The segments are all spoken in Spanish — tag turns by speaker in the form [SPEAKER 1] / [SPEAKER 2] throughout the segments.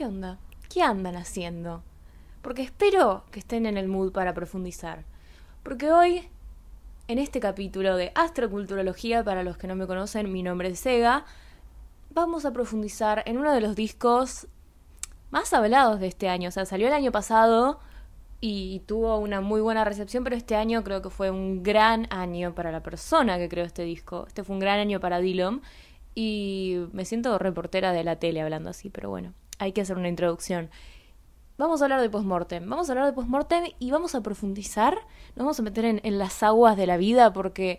[SPEAKER 1] ¿qué onda? ¿Qué andan haciendo? Porque espero que estén en el mood para profundizar. Porque hoy, en este capítulo de Astroculturología, para los que no me conocen, mi nombre es Sega, vamos a profundizar en uno de los discos más hablados de este año. O sea, salió el año pasado y tuvo una muy buena recepción, pero este año creo que fue un gran año para la persona que creó este disco. Este fue un gran año para Dylan y me siento reportera de la tele hablando así, pero bueno, hay que hacer una introducción. Vamos a hablar de postmortem, vamos a hablar de postmortem y vamos a profundizar, nos vamos a meter en, las aguas de la vida porque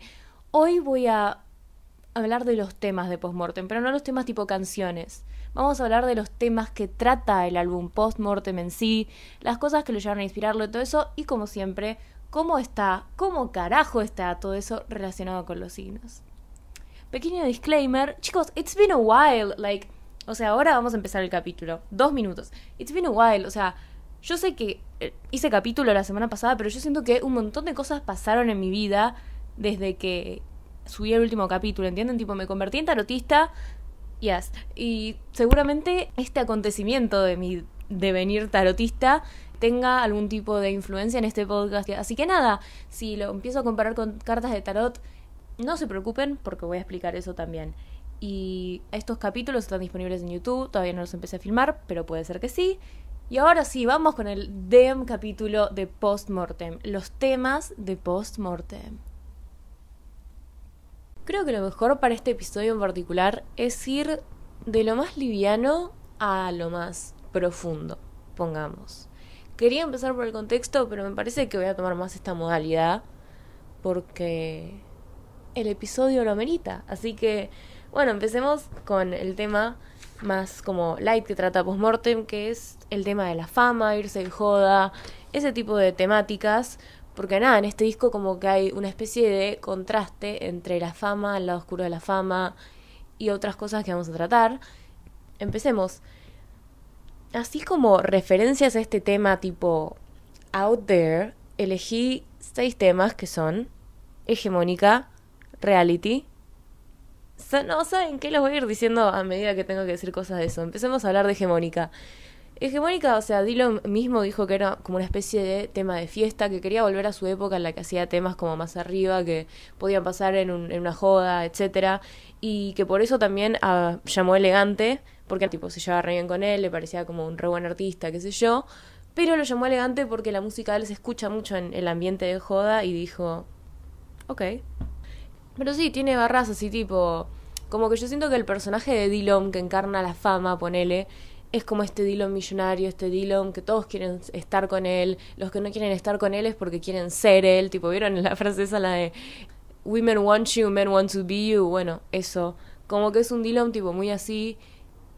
[SPEAKER 1] hoy voy a hablar de los temas de postmortem, pero no los temas tipo canciones Vamos a hablar de los temas que trata el álbum Postmortem en sí, las cosas que lo llevaron a inspirarlo y todo eso, y como siempre, cómo está, cómo carajo está todo eso relacionado con los signos. Pequeño disclaimer, chicos, it's been a while, like, o sea, ahora vamos a empezar el capítulo, dos minutos. It's been a while, o sea, yo sé que eh, hice capítulo la semana pasada, pero yo siento que un montón de cosas pasaron en mi vida desde que subí el último capítulo, ¿entienden? Tipo, me convertí en tarotista, Yes. Y seguramente este acontecimiento de mi devenir tarotista tenga algún tipo de influencia en este podcast. Así que nada, si lo empiezo a comparar con cartas de tarot, no se preocupen porque voy a explicar eso también. Y estos capítulos están disponibles en YouTube, todavía no los empecé a filmar, pero puede ser que sí. Y ahora sí, vamos con el DEM capítulo de Postmortem, los temas de Postmortem. Creo que lo mejor para este episodio en particular es ir de lo más liviano a lo más profundo, pongamos. Quería empezar por el contexto, pero me parece que voy a tomar más esta modalidad porque el episodio lo amerita. Así que, bueno, empecemos con el tema más como light que trata postmortem, que es el tema de la fama, irse de joda, ese tipo de temáticas, porque nada, en este disco como que hay una especie de contraste entre la fama, el lado oscuro de la fama y otras cosas que vamos a tratar. Empecemos. Así como referencias a este tema tipo out there, elegí seis temas que son hegemónica, reality. No saben qué los voy a ir diciendo a medida que tengo que decir cosas de eso. Empecemos a hablar de hegemónica. Hegemónica, o sea, Dylan mismo dijo que era como una especie de tema de fiesta, que quería volver a su época en la que hacía temas como más arriba, que podían pasar en, un, en una joda, etcétera, y que por eso también ah, llamó elegante, porque tipo se llevaba re bien con él, le parecía como un re buen artista, qué sé yo, pero lo llamó elegante porque la música de él se escucha mucho en el ambiente de joda y dijo, ok. Pero sí, tiene barras así tipo, como que yo siento que el personaje de Dylan que encarna la fama, ponele, es como este Dylan millonario, este Dylan que todos quieren estar con él, los que no quieren estar con él es porque quieren ser él, tipo, ¿vieron la francesa la de Women want you, men want to be you? Bueno, eso, como que es un Dylan tipo muy así,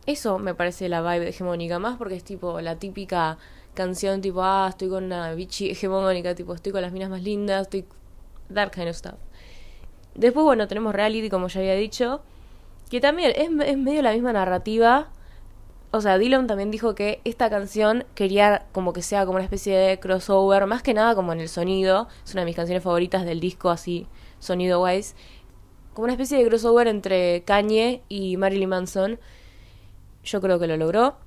[SPEAKER 1] eso me parece la vibe hegemónica, más porque es tipo la típica canción tipo, ah, estoy con una bichi hegemónica, tipo, estoy con las minas más lindas, estoy... that kind of stuff. Después, bueno, tenemos reality, como ya había dicho, que también es, medio la misma narrativa, o sea, Dylan también dijo que esta canción quería como que sea como una especie de crossover, más que nada como en el sonido, es una de mis canciones favoritas del disco así, sonido wise, como una especie de crossover entre Kanye y Marilyn Manson. Yo creo que lo logró,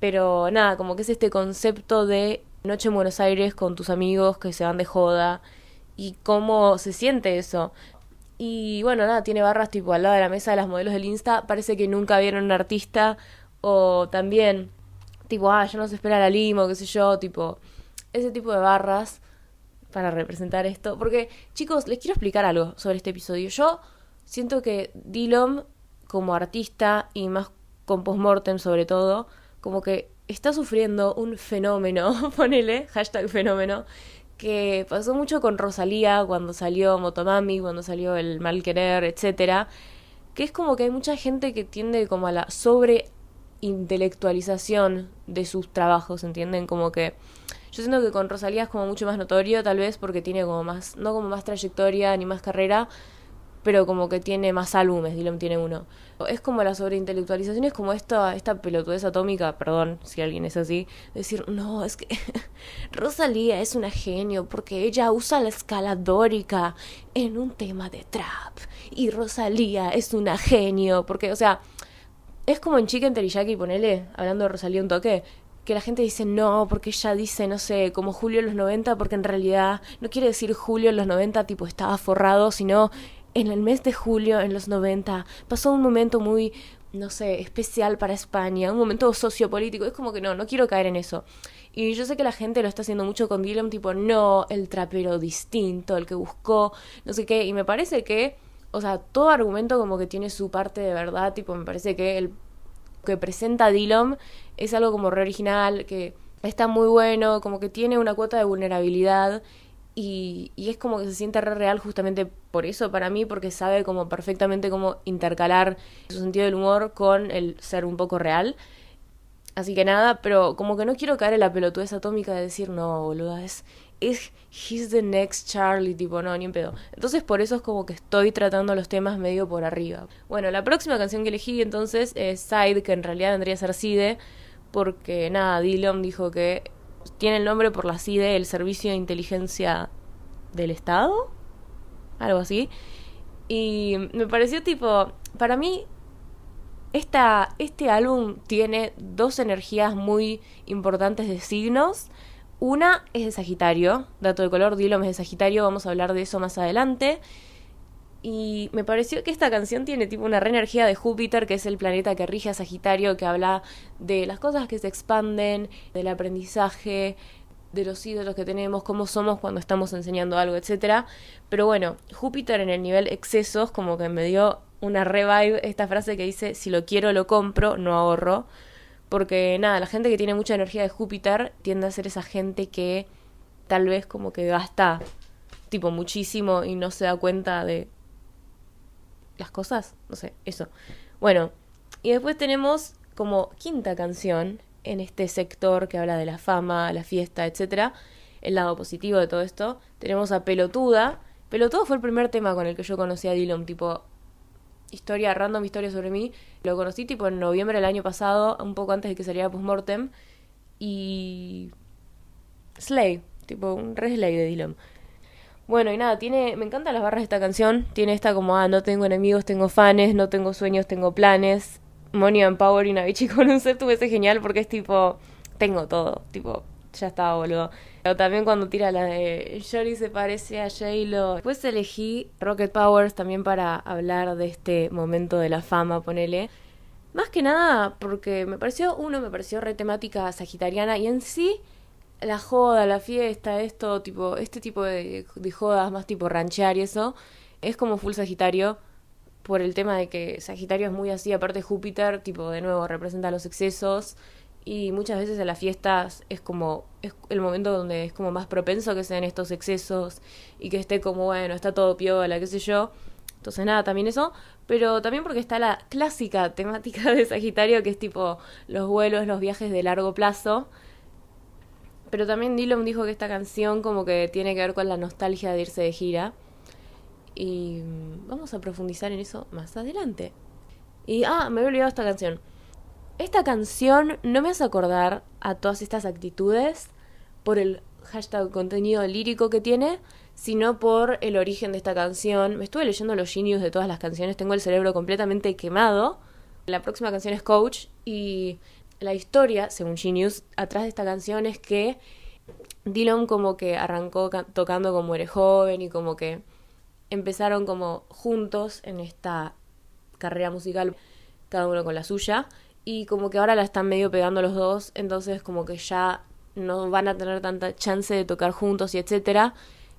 [SPEAKER 1] pero nada, como que es este concepto de noche en Buenos Aires con tus amigos que se van de joda y cómo se siente eso. Y bueno, nada, tiene barras tipo al lado de la mesa de las modelos del Insta. Parece que nunca vieron un artista o también, tipo, ah, ya no se espera la limo, qué sé yo, tipo, ese tipo de barras para representar esto. Porque, chicos, les quiero explicar algo sobre este episodio. Yo siento que Dylan, como artista y más con postmortem sobre todo, como que está sufriendo un fenómeno, ponele, hashtag fenómeno, que pasó mucho con Rosalía cuando salió Motomami, cuando salió El Mal Querer, etcétera, que es como que hay mucha gente que tiende como a la sobre intelectualización de sus trabajos, ¿entienden? Como que yo siento que con Rosalía es como mucho más notorio, tal vez porque tiene como más, no como más trayectoria ni más carrera, pero como que tiene más álbumes, Dylan tiene uno. Es como la sobreintelectualización, es como esta, esta pelotudez atómica, perdón si alguien es así, decir, no, es que Rosalía es una genio porque ella usa la escala dórica en un tema de trap y Rosalía es una genio porque, o sea, es como en Chicken Teriyaki, ponele, hablando de Rosalía un toque, que la gente dice no, porque ella dice, no sé, como Julio en los 90, porque en realidad no quiere decir Julio en los 90 tipo estaba forrado, sino en el mes de julio en los 90 pasó un momento muy, no sé, especial para España, un momento sociopolítico, es como que no, no quiero caer en eso. Y yo sé que la gente lo está haciendo mucho con Dylan, tipo, no, el trapero distinto, el que buscó, no sé qué, y me parece que, o sea, todo argumento como que tiene su parte de verdad, tipo, me parece que el que presenta Dylan es algo como re original, que está muy bueno, como que tiene una cuota de vulnerabilidad y, es como que se siente re real justamente por eso para mí, porque sabe como perfectamente cómo intercalar su sentido del humor con el ser un poco real. Así que nada, pero como que no quiero caer en la pelotudez atómica de decir, no, boluda, es, es, he's the next Charlie, tipo, no, ni en pedo. Entonces por eso es como que estoy tratando los temas medio por arriba. Bueno, la próxima canción que elegí entonces es Side, que en realidad vendría a ser Side, porque nada, Dylan dijo que tiene el nombre por la CIDE, el Servicio de Inteligencia del Estado, algo así. Y me pareció tipo, para mí, esta, este álbum tiene dos energías muy importantes de signos. Una es de Sagitario, dato de color, Dylan es de Sagitario, vamos a hablar de eso más adelante. Y me pareció que esta canción tiene tipo una re energía de Júpiter, que es el planeta que rige a Sagitario, que habla de las cosas que se expanden, del aprendizaje, de los ídolos que tenemos, cómo somos cuando estamos enseñando algo, etcétera. Pero bueno, Júpiter en el nivel excesos, como que me dio una revive esta frase que dice, si lo quiero lo compro, no ahorro. Porque nada, la gente que tiene mucha energía de Júpiter tiende a ser esa gente que tal vez como que gasta tipo muchísimo y no se da cuenta de las cosas, no sé, eso. Bueno, y después tenemos como quinta canción en este sector que habla de la fama, la fiesta, etcétera, el lado positivo de todo esto, tenemos a Pelotuda. Pelotuda fue el primer tema con el que yo conocí a Dylan, tipo historia random, historia sobre mí. Lo conocí tipo en noviembre del año pasado, un poco antes de que saliera Postmortem. Y. Slay, tipo un re de Dylan. Bueno, y nada, tiene, me encantan las barras de esta canción. Tiene esta como, ah, no tengo enemigos, tengo fans, no tengo sueños, tengo planes. Money and Power y una bichi con un set tuve genial porque es tipo, tengo todo, tipo, ya estaba, boludo. Pero también cuando tira la de Jory se parece a J-Lo. Después elegí Rocket Powers también para hablar de este momento de la fama, ponele. Más que nada porque me pareció, uno, me pareció re temática sagitariana y en sí la joda, la fiesta, esto, tipo, este tipo de, de jodas más tipo ranchear y eso, es como full Sagitario por el tema de que Sagitario es muy así, aparte Júpiter, tipo, de nuevo, representa los excesos y muchas veces en las fiestas es como es el momento donde es como más propenso que sean estos excesos y que esté como bueno, está todo piola, qué sé yo. Entonces nada, también eso, pero también porque está la clásica temática de Sagitario que es tipo los vuelos, los viajes de largo plazo pero también Dylan dijo que esta canción como que tiene que ver con la nostalgia de irse de gira. Y mm, vamos a profundizar en eso más adelante. Y, ah, me he olvidado esta canción. Esta canción no me hace acordar a todas estas actitudes por el hashtag contenido lírico que tiene, sino por el origen de esta canción. Me estuve leyendo los genius de todas las canciones, tengo el cerebro completamente quemado. La próxima canción es Coach y la historia, según Genius, atrás de esta canción es que Dylan como que arrancó tocando como eres joven y como que empezaron como juntos en esta carrera musical, cada uno con la suya, y como que ahora la están medio pegando los dos, entonces como que ya no van a tener tanta chance de tocar juntos y etcétera.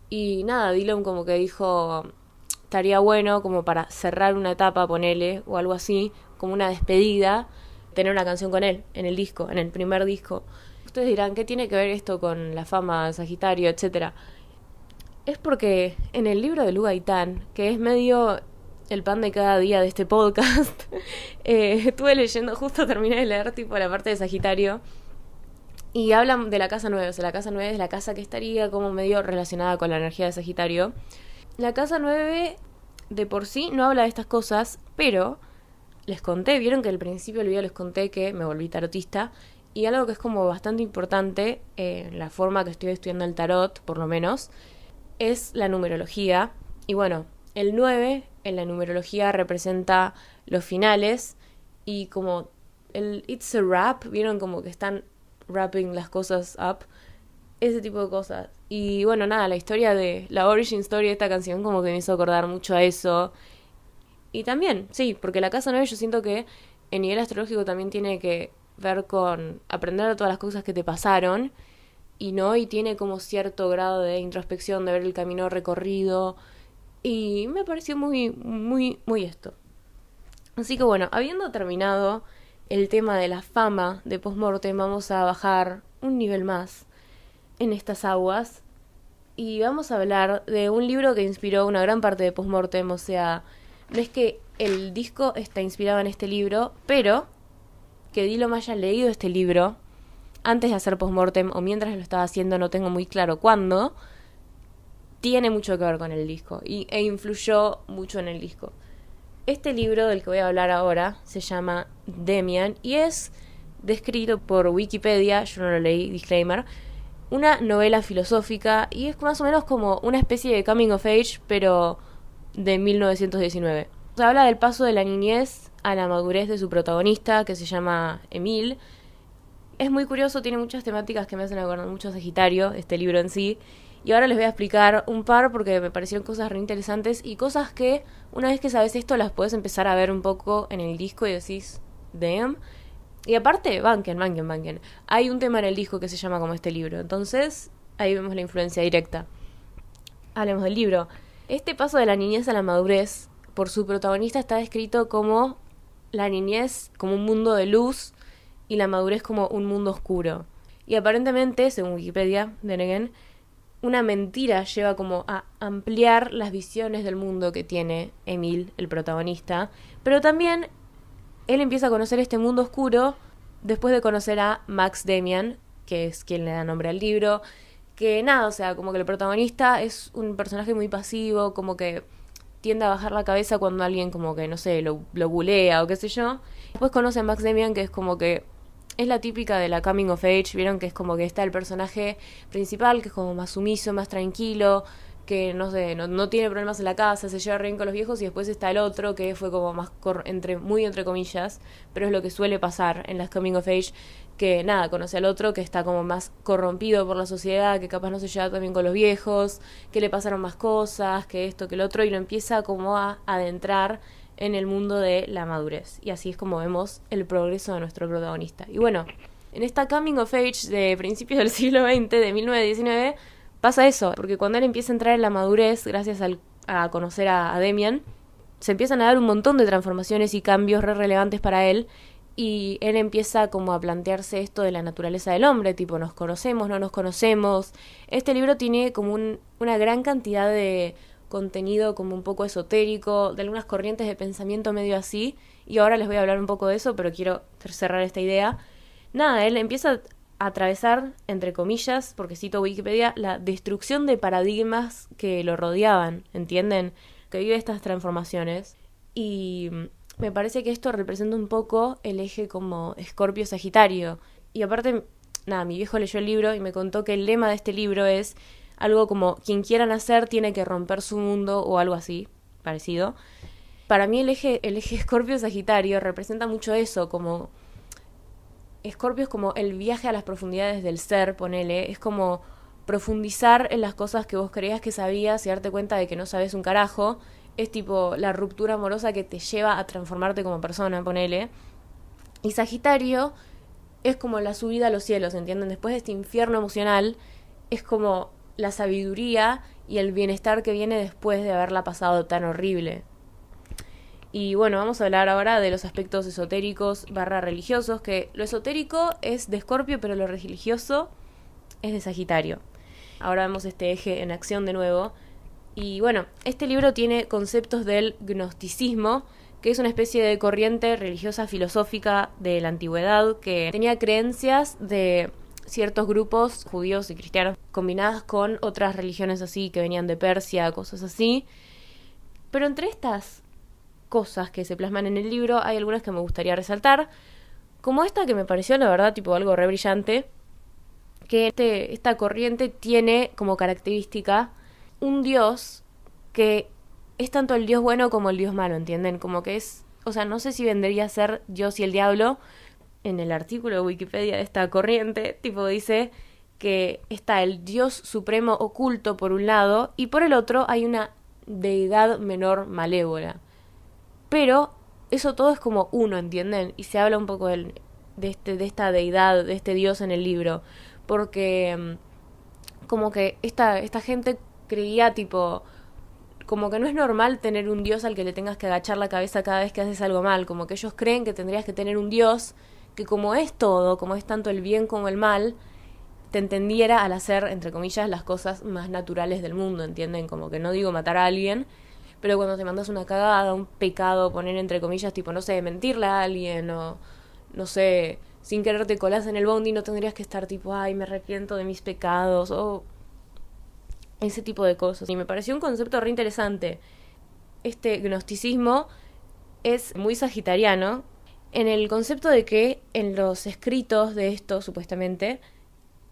[SPEAKER 1] Y nada, Dylan como que dijo, estaría bueno como para cerrar una etapa, ponele, o algo así, como una despedida, tener una canción con él en el disco, en el primer disco. Ustedes dirán, ¿qué tiene que ver esto con la fama, Sagitario, etcétera? Es porque en el libro de Lu que es medio el pan de cada día de este podcast, eh, estuve leyendo, justo terminé de leer tipo la parte de Sagitario, y hablan de la casa 9, o sea, la casa 9 es la casa que estaría como medio relacionada con la energía de Sagitario. La casa 9 de por sí no habla de estas cosas, pero les conté, vieron que al principio del video les conté que me volví tarotista y algo que es como bastante importante, eh, la forma que estoy estudiando el tarot, por lo menos, es la numerología. Y bueno, el 9 en la numerología representa los finales y como el It's a Rap, vieron como que están rapping las cosas up, ese tipo de cosas. Y bueno, nada, la historia de la origin story de esta canción como que me hizo acordar mucho a eso. Y también, sí, porque la casa 9 yo siento que en nivel astrológico también tiene que ver con aprender de todas las cosas que te pasaron y no, y tiene como cierto grado de introspección, de ver el camino recorrido, y me pareció muy, muy, muy esto. Así que bueno, habiendo terminado el tema de la fama de Postmortem, vamos a bajar un nivel más en estas aguas y vamos a hablar de un libro que inspiró una gran parte de Postmortem, o sea, no es que el disco está inspirado en este libro, pero que Dilo me haya leído este libro antes de hacer postmortem o mientras lo estaba haciendo, no tengo muy claro cuándo, tiene mucho que ver con el disco y, e influyó mucho en el disco. Este libro del que voy a hablar ahora se llama Demian y es descrito por Wikipedia, yo no lo leí, disclaimer, una novela filosófica y es más o menos como una especie de coming of age, pero de 1919. Se habla del paso de la niñez a la madurez de su protagonista, que se llama Emil, es muy curioso, tiene muchas temáticas que me hacen acordar mucho a Sagitario, este libro en sí. Y ahora les voy a explicar un par porque me parecieron cosas re interesantes y cosas que una vez que sabes esto las puedes empezar a ver un poco en el disco y decís, damn. Y aparte, banquen, banquen, banquen. Hay un tema en el disco que se llama como este libro. Entonces, ahí vemos la influencia directa. Hablemos del libro. Este paso de la niñez a la madurez, por su protagonista, está descrito como la niñez como un mundo de luz y la madurez como un mundo oscuro. Y aparentemente, según Wikipedia, de Negen, una mentira lleva como a ampliar las visiones del mundo que tiene Emil, el protagonista, pero también él empieza a conocer este mundo oscuro después de conocer a Max Demian, que es quien le da nombre al libro, que nada, o sea, como que el protagonista es un personaje muy pasivo, como que tiende a bajar la cabeza cuando alguien como que, no sé, lo, lo bulea o qué sé yo. Después conoce a Max Demian, que es como que es la típica de la coming of age, vieron que es como que está el personaje principal, que es como más sumiso, más tranquilo, que no sé, no, tiene problemas en la casa, se lleva bien con los viejos y después está el otro que fue como más entre muy entre comillas, pero es lo que suele pasar en las coming of age que nada, conoce al otro que está como más corrompido por la sociedad, que capaz no se lleva también con los viejos, que le pasaron más cosas, que esto, que el otro y lo empieza como a adentrar en el mundo de la madurez. Y así es como vemos el progreso de nuestro protagonista. Y bueno, en esta coming of age de principios del siglo XX, de 1919, pasa eso, porque cuando él empieza a entrar en la madurez, gracias a conocer a, Demian, se empiezan a dar un montón de transformaciones y cambios re relevantes para él. Y él empieza como a plantearse esto de la naturaleza del hombre, tipo, nos conocemos, no nos conocemos. Este libro tiene como una gran cantidad de contenido como un poco esotérico, de algunas corrientes de pensamiento medio así, y ahora les voy a hablar un poco de eso, pero quiero cerrar esta idea. Nada, él empieza a atravesar, entre comillas, porque cito Wikipedia, la destrucción de paradigmas que lo rodeaban, ¿entienden? Que vive estas transformaciones. Y me parece que esto representa un poco el eje como Escorpio-Sagitario. Y aparte, nada, mi viejo leyó el libro y me contó que el lema de este libro es algo como quien quiera nacer tiene que romper su mundo o algo así, parecido. Para mí el eje, el eje Escorpio-Sagitario representa mucho eso, como Escorpio es como el viaje a las profundidades del ser, ponele, es como profundizar en las cosas que vos creías que sabías y darte cuenta de que no sabes un carajo, es tipo la ruptura amorosa que te lleva a transformarte como persona, ponele. Y Sagitario es como la subida a los cielos, ¿entienden? Después de este infierno emocional, es como la sabiduría y el bienestar que viene después de haberla pasado tan horrible. Y bueno, vamos a hablar ahora de los aspectos esotéricos barra religiosos, que lo esotérico es de Escorpio, pero lo religioso es de Sagitario. Ahora vemos este eje en acción de nuevo. Y bueno, este libro tiene conceptos del gnosticismo, que es una especie de corriente religiosa filosófica de la antigüedad que tenía creencias de ciertos grupos judíos y cristianos combinadas con otras religiones así que venían de Persia, cosas así. Pero entre estas cosas que se plasman en el libro hay algunas que me gustaría resaltar, como esta que me pareció la verdad tipo algo re brillante, que este, esta corriente tiene como característica un dios que es tanto el dios bueno como el dios malo, ¿entienden? Como que es o sea, no sé si vendría a ser Dios y el diablo. En el artículo de Wikipedia de esta corriente, tipo dice que está el Dios supremo oculto por un lado y por el otro hay una deidad menor malévola. Pero eso todo es como uno, ¿entienden? Y se habla un poco de, este, de esta deidad, de este Dios en el libro. Porque mm, como que esta, esta gente creía tipo como que no es normal tener un dios al que le tengas que agachar la cabeza cada vez que haces algo mal, como que ellos creen que tendrías que tener un dios que como es todo, como es tanto el bien como el mal, te entendiera al hacer, entre comillas, las cosas más naturales del mundo, ¿entienden? Como que no digo matar a alguien, pero cuando te mandas una cagada, un pecado, poner entre comillas, tipo, no sé, mentirle a alguien o, no sé, sin querer te colas en el bondi, no tendrías que estar tipo, ay, me arrepiento de mis pecados o ese tipo de cosas. Y me pareció un concepto re interesante. Este gnosticismo es muy sagitariano en el concepto de que en los escritos de esto, supuestamente,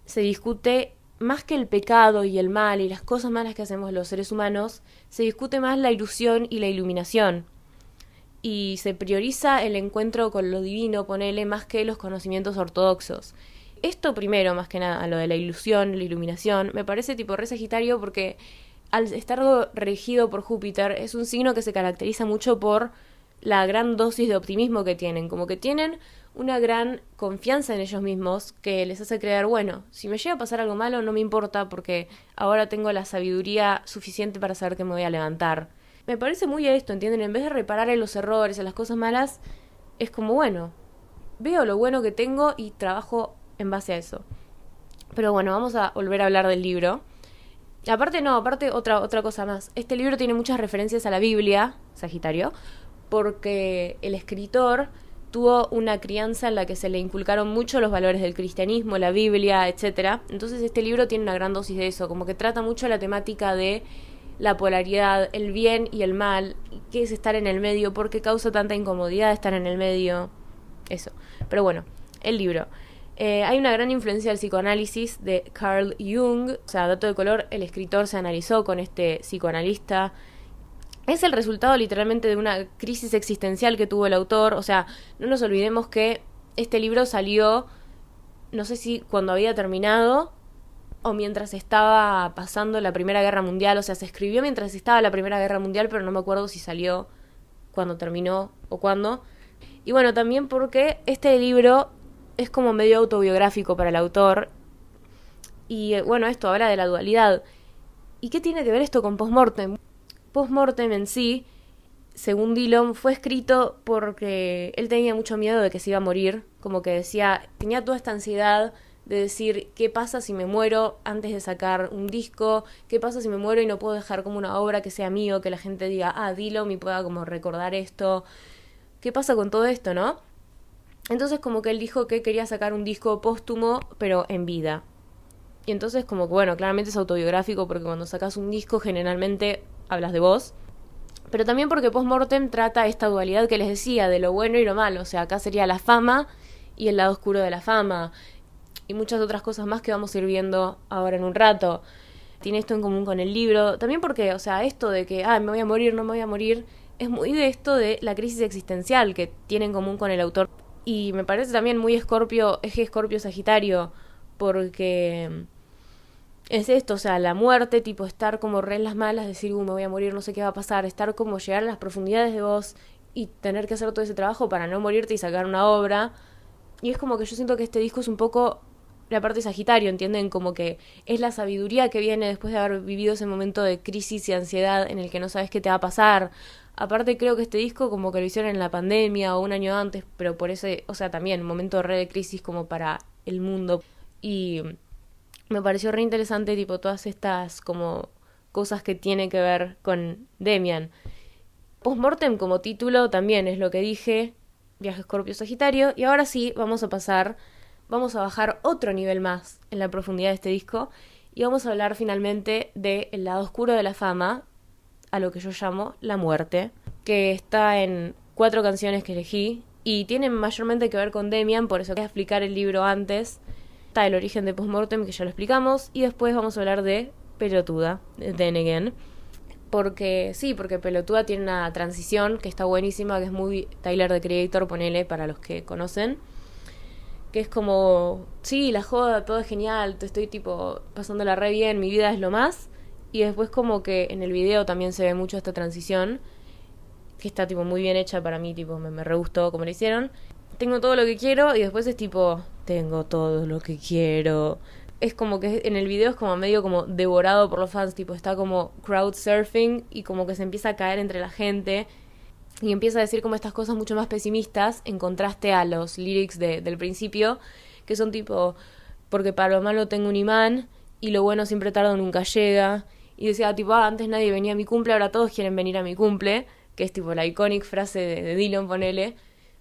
[SPEAKER 1] se discute más que el pecado y el mal y las cosas malas que hacemos los seres humanos, se discute más la ilusión y la iluminación. Y se prioriza el encuentro con lo divino, ponele, más que los conocimientos ortodoxos. Esto primero, más que nada, lo de la ilusión, la iluminación, me parece tipo re sagitario porque al estar regido por Júpiter es un signo que se caracteriza mucho por la gran dosis de optimismo que tienen, como que tienen una gran confianza en ellos mismos que les hace creer, bueno, si me llega a pasar algo malo no me importa porque ahora tengo la sabiduría suficiente para saber que me voy a levantar. Me parece muy esto, ¿entienden? En vez de reparar en los errores, en las cosas malas, es como, bueno, veo lo bueno que tengo y trabajo en base a eso. Pero bueno, vamos a volver a hablar del libro. Aparte, no, aparte otra, otra cosa más. Este libro tiene muchas referencias a la Biblia, Sagitario, porque el escritor tuvo una crianza en la que se le inculcaron mucho los valores del cristianismo, la Biblia, etc. Entonces este libro tiene una gran dosis de eso, como que trata mucho la temática de la polaridad, el bien y el mal, qué es estar en el medio, por qué causa tanta incomodidad estar en el medio, eso. Pero bueno, el libro. Eh, hay una gran influencia del psicoanálisis de Carl Jung, o sea, dato de color, el escritor se analizó con este psicoanalista es el resultado literalmente de una crisis existencial que tuvo el autor. O sea, no nos olvidemos que este libro salió, no sé si cuando había terminado o mientras estaba pasando la Primera Guerra Mundial. O sea, se escribió mientras estaba la Primera Guerra Mundial, pero no me acuerdo si salió cuando terminó o cuándo. Y bueno, también porque este libro es como medio autobiográfico para el autor. Y eh, bueno, esto habla de la dualidad. ¿Y qué tiene que ver esto con postmortem? Postmortem en sí, según Dillon, fue escrito porque él tenía mucho miedo de que se iba a morir, como que decía, tenía toda esta ansiedad de decir, ¿qué pasa si me muero antes de sacar un disco? ¿Qué pasa si me muero y no puedo dejar como una obra que sea mío, que la gente diga, ah, Dillon me pueda como recordar esto? ¿Qué pasa con todo esto, no? Entonces como que él dijo que quería sacar un disco póstumo, pero en vida. Y entonces como que, bueno, claramente es autobiográfico porque cuando sacas un disco generalmente hablas de vos. Pero también porque Postmortem trata esta dualidad que les decía, de lo bueno y lo malo. O sea, acá sería la fama y el lado oscuro de la fama. Y muchas otras cosas más que vamos a ir viendo ahora en un rato. Tiene esto en común con el libro. También porque, o sea, esto de que, ah, me voy a morir, no me voy a morir, es muy de esto de la crisis existencial que tiene en común con el autor. Y me parece también muy escorpio, eje escorpio sagitario, porque es esto, o sea, la muerte, tipo estar como re en las malas, decir, uh, me voy a morir, no sé qué va a pasar, estar como llegar a las profundidades de vos y tener que hacer todo ese trabajo para no morirte y sacar una obra. Y es como que yo siento que este disco es un poco la parte Sagitario, ¿entienden? Como que es la sabiduría que viene después de haber vivido ese momento de crisis y ansiedad en el que no sabes qué te va a pasar. Aparte creo que este disco como que lo hicieron en la pandemia o un año antes, pero por ese, o sea, también un momento de re de crisis como para el mundo. Y me pareció re interesante, tipo, todas estas como cosas que tiene que ver con Demian. Postmortem como título también es lo que dije, Viaje Escorpio Sagitario, y ahora sí vamos a pasar, vamos a bajar otro nivel más en la profundidad de este disco y vamos a hablar finalmente del el lado oscuro de la fama, a lo que yo llamo la muerte, que está en cuatro canciones que elegí y tienen mayormente que ver con Demian, por eso quería explicar el libro antes está el origen de Postmortem, que ya lo explicamos, y después vamos a hablar de Pelotuda, de Then Porque, sí, porque Pelotuda tiene una transición que está buenísima, que es muy Tyler de Creator, ponele, para los que conocen. Que es como, sí, la joda, todo es genial, te estoy tipo pasándola re bien, mi vida es lo más. Y después como que en el video también se ve mucho esta transición, que está tipo muy bien hecha para mí, tipo me, me re gustó como lo hicieron. Tengo todo lo que quiero y después es tipo, tengo todo lo que quiero es como que en el video es como medio como devorado por los fans, tipo está como crowd surfing y como que se empieza a caer entre la gente y empieza a decir como estas cosas mucho más pesimistas en contraste a los lyrics de, del principio, que son tipo, porque para lo malo tengo un imán y lo bueno siempre tarda nunca llega. Y decía tipo, ah, antes nadie venía a mi cumple, ahora todos quieren venir a mi cumple, que es tipo la icónica frase de, Dylan, ponele.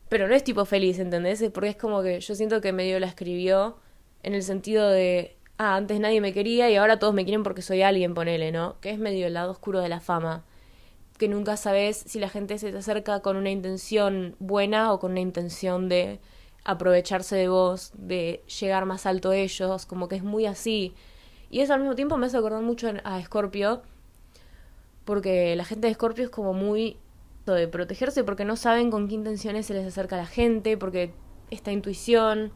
[SPEAKER 1] Pero no es tipo feliz, ¿entendés? Porque es como que yo siento que medio la escribió en el sentido de, ah, antes nadie me quería y ahora todos me quieren porque soy alguien, ponele, ¿no? Que es medio el lado oscuro de la fama. Que nunca sabes si la gente se te acerca con una intención buena o con una intención de aprovecharse de vos, de llegar más alto ellos, como que es muy así. Y eso al mismo tiempo me hace acordar mucho a Scorpio, porque la gente de Scorpio es como muy de protegerse porque no saben con qué intenciones se les acerca la gente, porque esta intuición,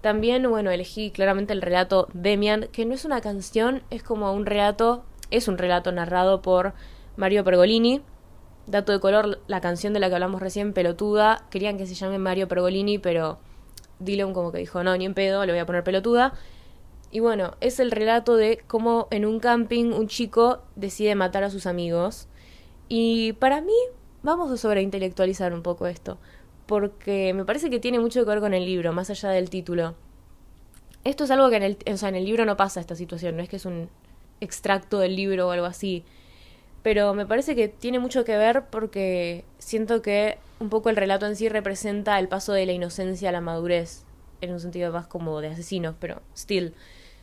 [SPEAKER 1] también, bueno, elegí claramente el relato Demian, que no es una canción, es como un relato, es un relato narrado por Mario Pergolini. Dato de color, la canción de la que hablamos recién, Pelotuda, querían que se llame Mario Pergolini, pero Dylan como que dijo, no, ni en pedo, le voy a poner Pelotuda. Y bueno, es el relato de cómo en un camping un chico decide matar a sus amigos. Y para mí, vamos a sobreintelectualizar un poco esto porque me parece que tiene mucho que ver con el libro, más allá del título. Esto es algo que en el, o sea, en el libro no pasa esta situación, no es que es un extracto del libro o algo así. Pero me parece que tiene mucho que ver porque siento que un poco el relato en sí representa el paso de la inocencia a la madurez, en un sentido más como de asesinos, pero still.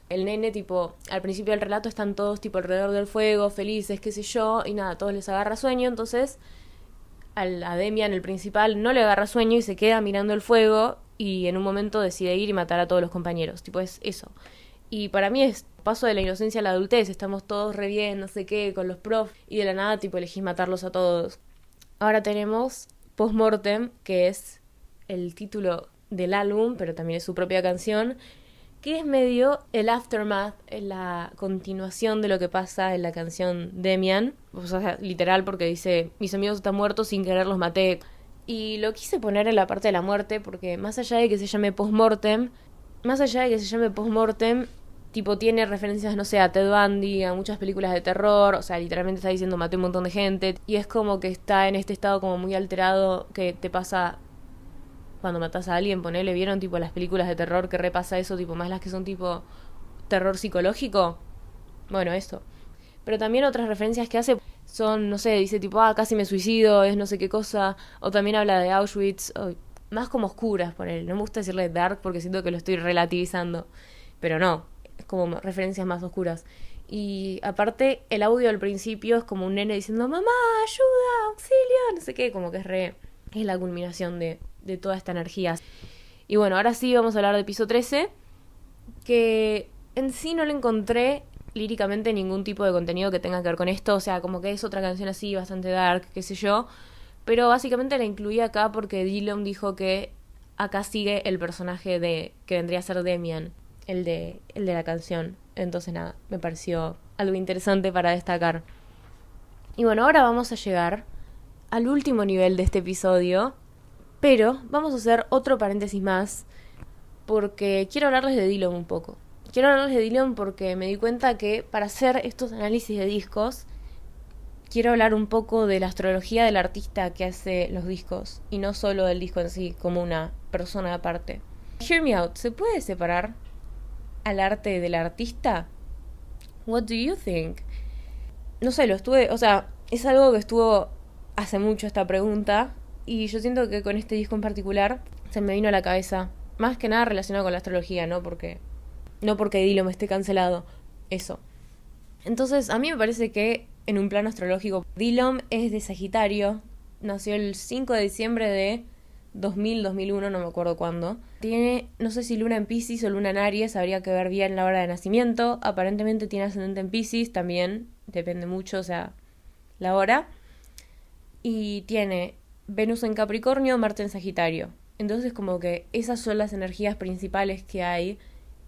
[SPEAKER 1] El nene, tipo, al principio del relato están todos, tipo, alrededor del fuego, felices, qué sé yo, y nada, todos les agarra sueño, entonces al, a Demian, el principal, no le agarra sueño y se queda mirando el fuego y en un momento decide ir y matar a todos los compañeros. Tipo, es eso. Y para mí es paso de la inocencia a la adultez. Estamos todos re bien, no sé qué, con los profs y de la nada, tipo, elegís matarlos a todos. Ahora tenemos Postmortem, que es el título del álbum, pero también es su propia canción, que es medio el aftermath, la continuación de lo que pasa en la canción Demian. O sea, literal, porque dice, mis amigos están muertos, sin querer los maté. Y lo quise poner en la parte de la muerte, porque más allá de que se llame postmortem, más allá de que se llame postmortem, tipo tiene referencias, no sé, a Ted Bundy, a muchas películas de terror, o sea, literalmente está diciendo maté un montón de gente, y es como que está en este estado como muy alterado que te pasa cuando matas a alguien, ponele, ¿vieron tipo las películas de terror que repasa eso, tipo más las que son tipo terror psicológico? Bueno, esto. Pero también otras referencias que hace son, no sé, dice tipo, ah, casi me suicido, es no sé qué cosa, o también habla de Auschwitz, más como oscuras, ponele. No me gusta decirle dark porque siento que lo estoy relativizando, pero no, es como referencias más oscuras. Y aparte, el audio al principio es como un nene diciendo, mamá, ayuda, auxilio, no sé qué, como que es re... Es la culminación de, de toda esta energía. Y bueno, ahora sí vamos a hablar de piso 13, que en sí no le encontré líricamente ningún tipo de contenido que tenga que ver con esto, o sea, como que es otra canción así, bastante dark, qué sé yo, pero básicamente la incluí acá porque Dylan dijo que acá sigue el personaje de que vendría a ser Demian, el de el de la canción. Entonces nada, me pareció algo interesante para destacar. Y bueno, ahora vamos a llegar al último nivel de este episodio, pero vamos a hacer otro paréntesis más porque quiero hablarles de Dylan un poco. Quiero hablarles de Dylan porque me di cuenta que para hacer estos análisis de discos quiero hablar un poco de la astrología del artista que hace los discos y no solo del disco en sí como una persona aparte. Hear me out, ¿se puede separar al arte del artista? What do you think? No sé, lo estuve, o sea, es algo que estuvo hace mucho esta pregunta y yo siento que con este disco en particular se me vino a la cabeza. Más que nada relacionado con la astrología, ¿no? Porque. No porque Dilo me esté cancelado. Eso. Entonces, a mí me parece que en un plano astrológico, Dillon es de Sagitario. Nació el 5 de diciembre de 2000, 2001, no me acuerdo cuándo. Tiene, no sé si luna en Pisces o luna en Aries, habría que ver bien la hora de nacimiento. Aparentemente tiene ascendente en Pisces, también depende mucho, o sea, la hora. Y tiene Venus en Capricornio, Marte en Sagitario. Entonces como que esas son las energías principales que hay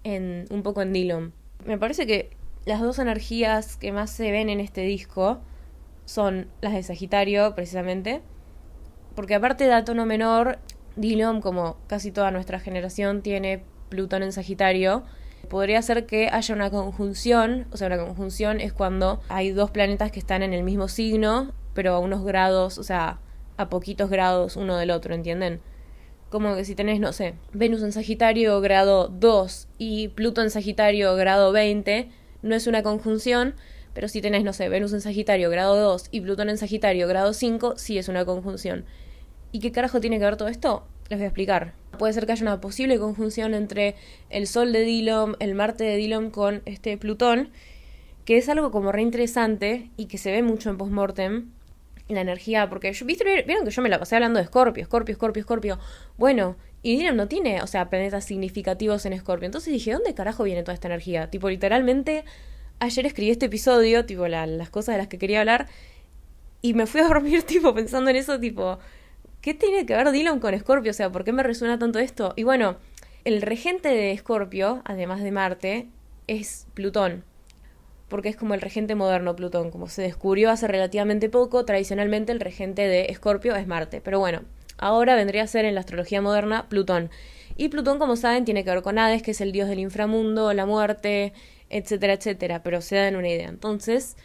[SPEAKER 1] en un poco en Dillon. Me parece que las dos energías que más se ven en este disco son las de Sagitario, precisamente, porque aparte de tono menor, Dillon, como casi toda nuestra generación, tiene Plutón en Sagitario. Podría ser que haya una conjunción, o sea, una conjunción es cuando hay dos planetas que están en el mismo signo, pero a unos grados, o sea, a poquitos grados uno del otro, ¿entienden? Como que si tenés, no sé, Venus en Sagitario grado 2 y Pluto en Sagitario grado 20, no es una conjunción, pero si tenés, no sé, Venus en Sagitario grado 2 y Plutón en Sagitario grado 5, sí es una conjunción. ¿Y qué carajo tiene que ver todo esto? Les voy a explicar. Puede ser que haya una posible conjunción entre el Sol de Dillon, el Marte de Dillon con este Plutón, que es algo como re interesante y que se ve mucho en postmortem. La energía, porque yo, ¿viste? vieron que yo me la pasé hablando de Scorpio, Scorpio, Scorpio, Scorpio. Bueno, y Dillon no tiene, o sea, planetas significativos en Scorpio. Entonces dije, ¿dónde carajo viene toda esta energía? Tipo, literalmente, ayer escribí este episodio, tipo, las cosas de las que quería hablar, y me fui a dormir, tipo, pensando en eso, tipo, ¿qué tiene que ver Dillon con Scorpio? O sea, ¿por qué me resuena tanto esto? Y bueno, el regente de Scorpio, además de Marte, es Plutón. Porque es como el regente moderno Plutón. Como se descubrió hace relativamente poco, tradicionalmente el regente de Scorpio es Marte. Pero bueno, ahora vendría a ser en la astrología moderna Plutón. Y Plutón, como saben, tiene que ver con Hades, que es el dios del inframundo, la muerte, etcétera, etcétera. Pero se dan una idea. Entonces,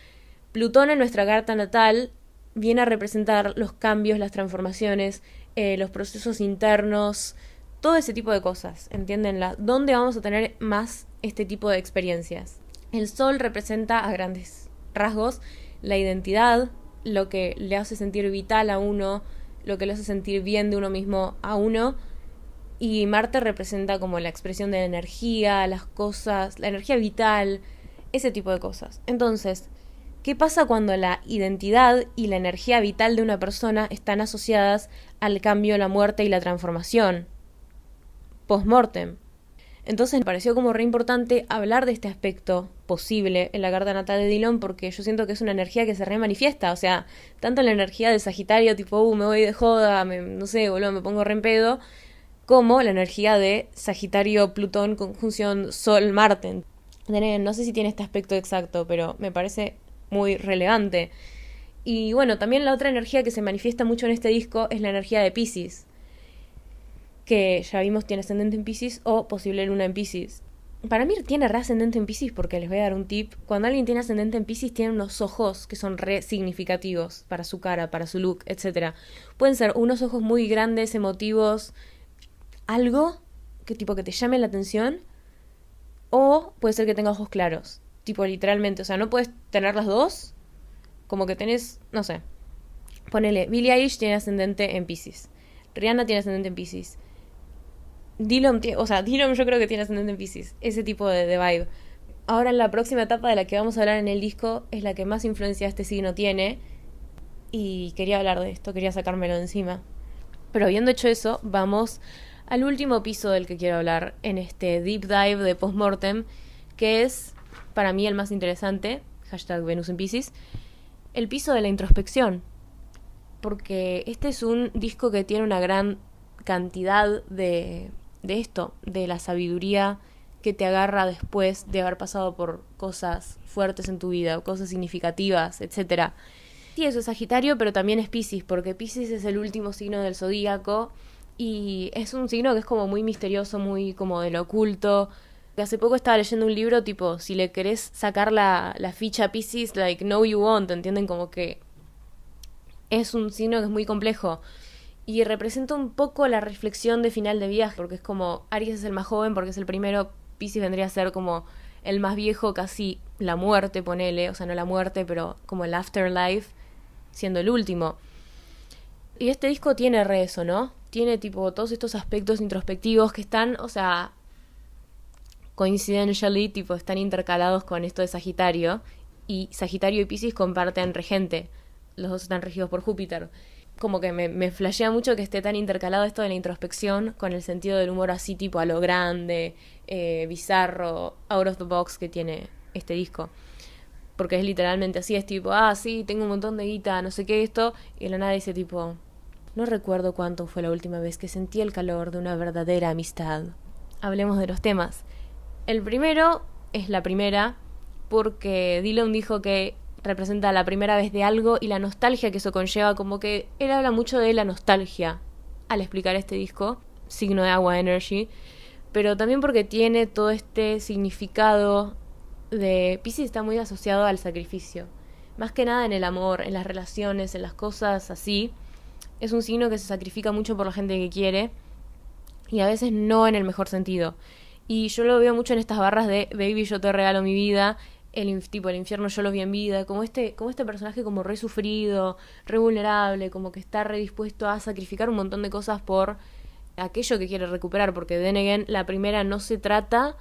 [SPEAKER 1] Plutón en nuestra carta natal viene a representar los cambios, las transformaciones, eh, los procesos internos, todo ese tipo de cosas, ¿entienden? ¿Dónde vamos a tener más este tipo de experiencias? El sol representa a grandes rasgos la identidad, lo que le hace sentir vital a uno, lo que le hace sentir bien de uno mismo a uno, y Marte representa como la expresión de la energía, las cosas, la energía vital, ese tipo de cosas. Entonces, ¿Qué pasa cuando la identidad y la energía vital de una persona están asociadas al cambio, la muerte y la transformación? Post-mortem. Entonces me pareció como re importante hablar de este aspecto posible en la carta natal de Dillon porque yo siento que es una energía que se remanifiesta, o sea, tanto la energía de Sagitario tipo, uh, me voy de joda, me, no sé, boludo, me pongo re en pedo, como la energía de Sagitario-Plutón conjunción Sol-Marte. No sé si tiene este aspecto exacto, pero me parece muy relevante. Y bueno, también la otra energía que se manifiesta mucho en este disco es la energía de Pisces, que ya vimos tiene ascendente en Pisces o posible luna en Pisces. Para mí tiene re ascendente en Pisces porque les voy a dar un tip. Cuando alguien tiene ascendente en Pisces tiene unos ojos que son re significativos para su cara, para su look, etc. Pueden ser unos ojos muy grandes, emotivos, algo que tipo que te llame la atención o puede ser que tenga ojos claros. Tipo, literalmente. O sea, no puedes tener las dos. Como que tenés, no sé. Ponele, Billie Eilish tiene ascendente en Pisces. Rihanna tiene ascendente en Pisces. Dylan, o sea, Dylan yo creo que tiene ascendente en Pisces. Ese tipo de, de vibe. Ahora la próxima etapa de la que vamos a hablar en el disco es la que más influencia este signo tiene. Y quería hablar de esto, quería sacármelo encima. Pero habiendo hecho eso, vamos al último piso del que quiero hablar en este deep dive de postmortem, que es para mí el más interesante, hashtag Venus en Pisces, el piso de la introspección. Porque este es un disco que tiene una gran cantidad de, de esto, de la sabiduría que te agarra después de haber pasado por cosas fuertes en tu vida, cosas significativas, etc. Sí, eso es Sagitario, pero también es Pisces, porque Pisces es el último signo del zodíaco y es un signo que es como muy misterioso, muy como de lo oculto, Hace poco estaba leyendo un libro tipo, si le querés sacar la, la ficha Pisces, like, no you won't, ¿entienden? Como que es un signo que es muy complejo. Y representa un poco la reflexión de final de viaje, porque es como, Aries es el más joven porque es el primero, Pisces vendría a ser como el más viejo, casi la muerte, ponele, o sea, no la muerte, pero como el afterlife, siendo el último. Y este disco tiene re eso, ¿no? Tiene tipo todos estos aspectos introspectivos que están, o sea, coincidentally, tipo, están intercalados con esto de Sagitario. Y Sagitario y Pisces comparten regente. Los dos están regidos por Júpiter. Como que me, me flashea mucho que esté tan intercalado esto de la introspección con el sentido del humor así, tipo, a lo grande, eh, bizarro, out of the box que tiene este disco. porque es literalmente así, es tipo, ah, sí, tengo un montón de guita, no sé qué esto, y la nada dice tipo, no recuerdo cuánto fue la última vez que sentí el calor de una verdadera amistad. Hablemos de los temas. El primero es la primera, porque Dylan dijo que representa la primera vez de algo y la nostalgia que eso conlleva, como que él habla mucho de la nostalgia al explicar este disco, signo de agua energy, pero también porque tiene todo este significado de Pisces está muy asociado al sacrificio, más que nada en el amor, en las relaciones, en las cosas así. Es un signo que se sacrifica mucho por la gente que quiere y a veces no en el mejor sentido. Y yo lo veo mucho en estas barras de Baby, yo te regalo mi vida, el tipo el infierno yo lo vi en vida, como este, como este personaje como re sufrido, re vulnerable, como que está redispuesto a sacrificar un montón de cosas por aquello que quiere recuperar, porque de la primera no se trata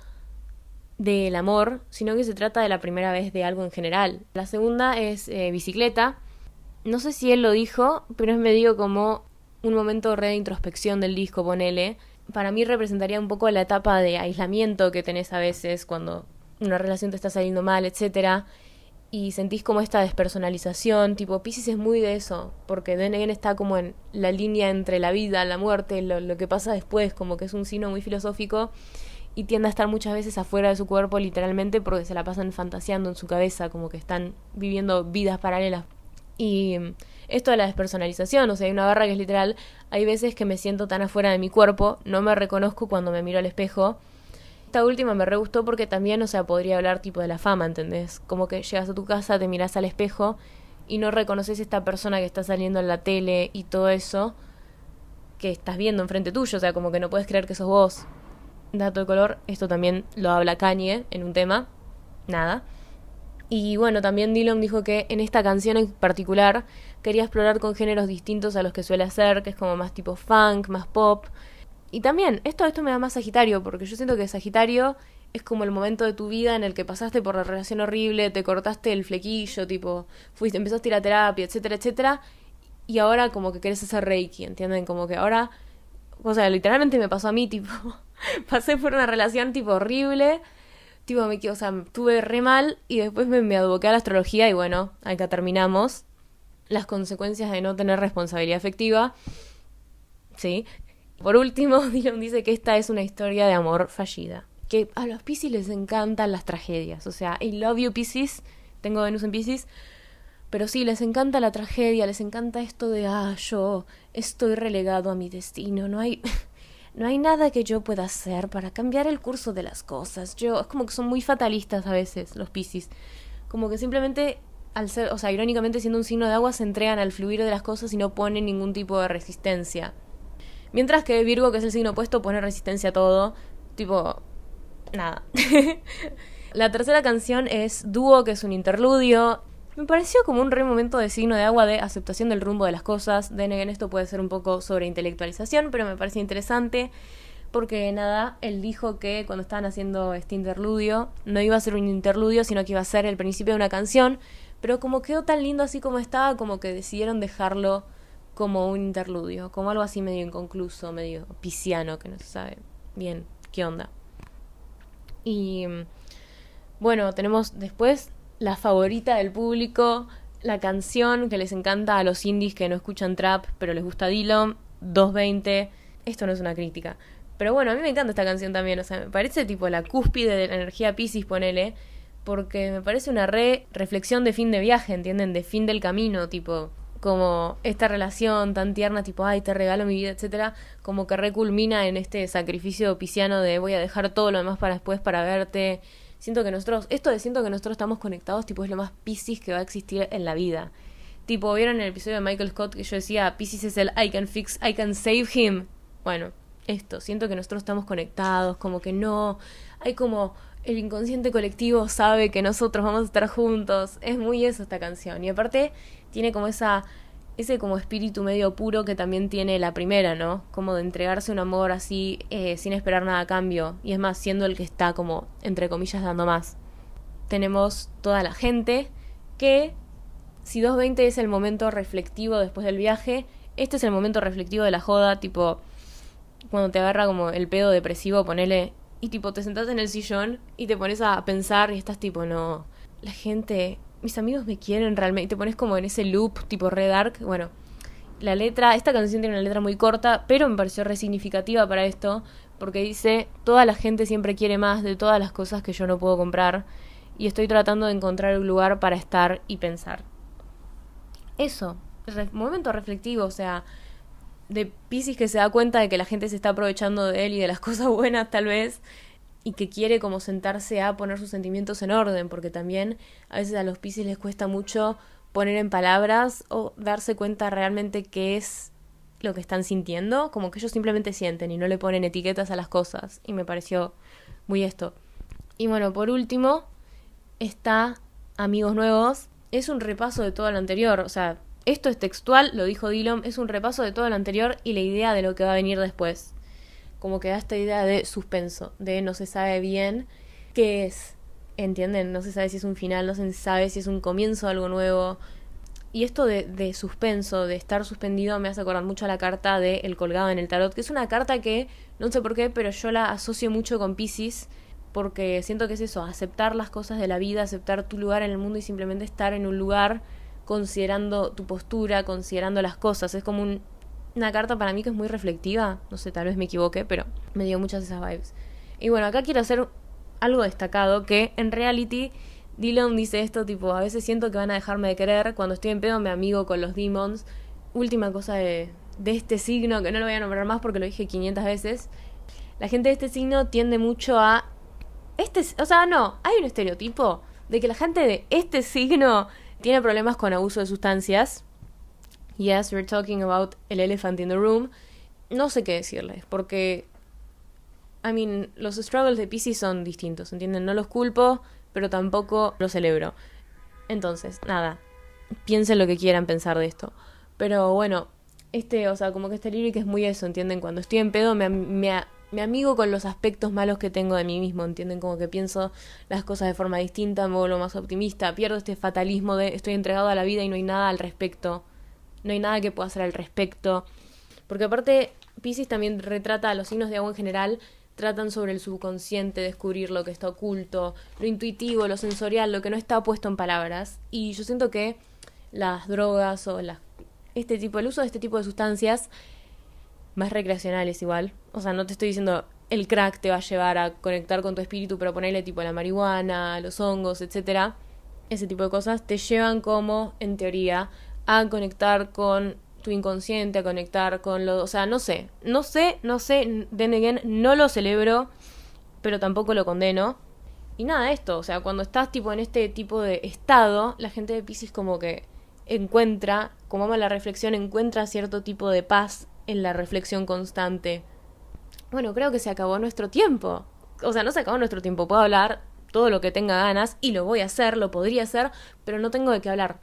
[SPEAKER 1] del amor, sino que se trata de la primera vez de algo en general. La segunda es eh, bicicleta. No sé si él lo dijo, pero es medio como un momento re de introspección del disco, ponele. Para mí representaría un poco la etapa de aislamiento que tenés a veces cuando una relación te está saliendo mal, etcétera, y sentís como esta despersonalización, tipo Pisces es muy de eso, porque Denegen está como en la línea entre la vida, la muerte, lo, lo que pasa después, como que es un signo muy filosófico y tiende a estar muchas veces afuera de su cuerpo literalmente porque se la pasan fantaseando en su cabeza, como que están viviendo vidas paralelas. Y esto de la despersonalización, o sea, hay una barra que es literal, hay veces que me siento tan afuera de mi cuerpo, no me reconozco cuando me miro al espejo. Esta última me re gustó porque también, o sea, podría hablar tipo de la fama, ¿entendés? Como que llegas a tu casa, te miras al espejo y no reconoces esta persona que está saliendo en la tele y todo eso que estás viendo enfrente tuyo, o sea, como que no puedes creer que sos vos dato de color, esto también lo habla Kanye en un tema, nada. Y bueno, también Dylan dijo que en esta canción en particular quería explorar con géneros distintos a los que suele hacer, que es como más tipo funk, más pop. Y también, esto, esto me da más Sagitario, porque yo siento que Sagitario es como el momento de tu vida en el que pasaste por la relación horrible, te cortaste el flequillo, tipo, fuiste, empezaste a ir a terapia, etcétera, etcétera, y ahora como que querés hacer Reiki, ¿entienden? Como que ahora, o sea, literalmente me pasó a mí, tipo, pasé por una relación tipo horrible, tipo me o sea, tuve re mal y después me, me a la astrología y bueno, acá terminamos. Las consecuencias de no tener responsabilidad afectiva. Sí. Por último, Dylan dice que esta es una historia de amor fallida. Que a los Pisces les encantan las tragedias. O sea, I love you Pisces. Tengo Venus en Pisces. Pero sí, les encanta la tragedia, les encanta esto de, ah, yo estoy relegado a mi destino. No hay, no hay nada que yo pueda hacer para cambiar el curso de las cosas. Yo, es como que son muy fatalistas a veces los Piscis. Como que simplemente, al ser, o sea, irónicamente siendo un signo de agua, se entregan al fluir de las cosas y no ponen ningún tipo de resistencia. Mientras que Virgo, que es el signo opuesto, pone resistencia a todo. Tipo, nada. La tercera canción es Dúo, que es un interludio. Me pareció como un re momento de signo de agua de aceptación del rumbo de las cosas. De en esto puede ser un poco sobre intelectualización, pero me parece interesante porque nada, él dijo que cuando estaban haciendo este interludio no iba a ser un interludio, sino que iba a ser el principio de una canción, pero como quedó tan lindo así como estaba, como que decidieron dejarlo como un interludio, como algo así medio inconcluso, medio pisciano, que no se sabe bien qué onda. Y bueno, tenemos después la favorita del público, la canción que les encanta a los indies que no escuchan trap, pero les gusta Dylan, 220. Esto no es una crítica. Pero bueno, a mí me encanta esta canción también, o sea, me parece tipo la cúspide de la energía Pisces, ponele, porque me parece una re reflexión de fin de viaje, ¿entienden? De fin del camino, tipo, como esta relación tan tierna, tipo, ay, te regalo mi vida, etcétera, como que reculmina en este sacrificio pisciano de voy a dejar todo lo demás para después para verte, Siento que nosotros, esto de siento que nosotros estamos conectados, tipo, es lo más Pisces que va a existir en la vida. Tipo, ¿vieron el episodio de Michael Scott que yo decía, Pisces es el I can fix, I can save him? Bueno, esto, siento que nosotros estamos conectados, como que no, hay como el inconsciente colectivo sabe que nosotros vamos a estar juntos. Es muy eso esta canción. Y aparte tiene como esa ese como espíritu medio puro que también tiene la primera, ¿no? Como de entregarse un amor así eh, sin esperar nada a cambio. Y es más, siendo el que está como, entre comillas, dando más. Tenemos toda la gente que, si 220 es el momento reflectivo después del viaje, este es el momento reflectivo de la joda, tipo, cuando te agarra como el pedo depresivo, ponele, y tipo, te sentás en el sillón y te pones a pensar y estás tipo, no, la gente mis amigos me quieren realmente. Y te pones como en ese loop tipo Red Dark. Bueno, la letra, esta canción tiene una letra muy corta, pero me pareció resignificativa para esto, porque dice, toda la gente siempre quiere más de todas las cosas que yo no puedo comprar, y estoy tratando de encontrar un lugar para estar y pensar. Eso, momento reflectivo, o sea, de Pisces que se da cuenta de que la gente se está aprovechando de él y de las cosas buenas tal vez, y que quiere como sentarse a poner sus sentimientos en orden, porque también a veces a los Pisces les cuesta mucho poner en palabras o darse cuenta realmente qué es lo que están sintiendo, como que ellos simplemente sienten y no le ponen etiquetas a las cosas, y me pareció muy esto. Y bueno, por último, está Amigos Nuevos, es un repaso de todo lo anterior, o sea, esto es textual, lo dijo Dillon, es un repaso de todo lo anterior y la idea de lo que va a venir después. Como que da esta idea de suspenso, de no se sabe bien qué es, ¿Entienden? No se sabe si es un final, no se sabe si es un comienzo de algo nuevo. Y esto de, de, suspenso, de estar suspendido, me hace acordar mucho a la carta de El colgado en el tarot, que es una carta que, no sé por qué, pero yo la asocio mucho con Pisces, porque siento que es eso, aceptar las cosas de la vida, aceptar tu lugar en el mundo y simplemente estar en un lugar considerando tu postura, considerando las cosas. Es como una carta para mí que es muy reflectiva, no sé, tal vez me equivoque, pero me dio muchas esas vibes. Y bueno, acá quiero hacer algo destacado que en reality Dylan dice esto tipo, a veces siento que van a dejarme de querer, cuando estoy en pedo me amigo con los demons. Última cosa de, de este signo, que no lo voy a nombrar más porque lo dije 500 veces. La gente de este signo tiende mucho a... Este, o sea, no, hay un estereotipo de que la gente de este signo tiene problemas con abuso de sustancias. Yes, we're talking about el elephant in the room. No sé qué decirles, porque I mean, los struggles de Pisces son distintos, ¿entienden? No los culpo, pero tampoco los celebro. Entonces, nada, piensen lo que quieran pensar de esto. Pero bueno, este, o sea, como que este que es muy eso, ¿entienden? Cuando estoy en pedo me, me, me amigo con los aspectos malos que tengo de mí mismo, ¿entienden? Como que pienso las cosas de forma distinta, me vuelvo más optimista, pierdo este fatalismo de estoy entregado a la vida y no hay nada al respecto. No hay nada que pueda hacer al respecto. Porque aparte, Pisces también retrata a los signos de agua en general tratan sobre el subconsciente, descubrir lo que está oculto, lo intuitivo, lo sensorial, lo que no está puesto en palabras. Y yo siento que las drogas o las, este tipo, el uso de este tipo de sustancias, más recreacionales igual, o sea, no te estoy diciendo el crack te va a llevar a conectar con tu espíritu, pero ponerle tipo la marihuana, los hongos, etcétera, ese tipo de cosas te llevan como, en teoría, a conectar con tu inconsciente, a conectar con lo... O sea, no sé, no sé, no sé, then again, no lo celebro, pero tampoco lo condeno. Y nada, esto, o sea, cuando estás tipo en este tipo de estado, la gente de Pisces como que encuentra, como ama la reflexión, encuentra cierto tipo de paz en la reflexión constante. Bueno, creo que se acabó nuestro tiempo. O sea, no se acabó nuestro tiempo. Puedo hablar todo lo que tenga ganas y lo voy a hacer, lo podría hacer, pero no tengo de qué hablar.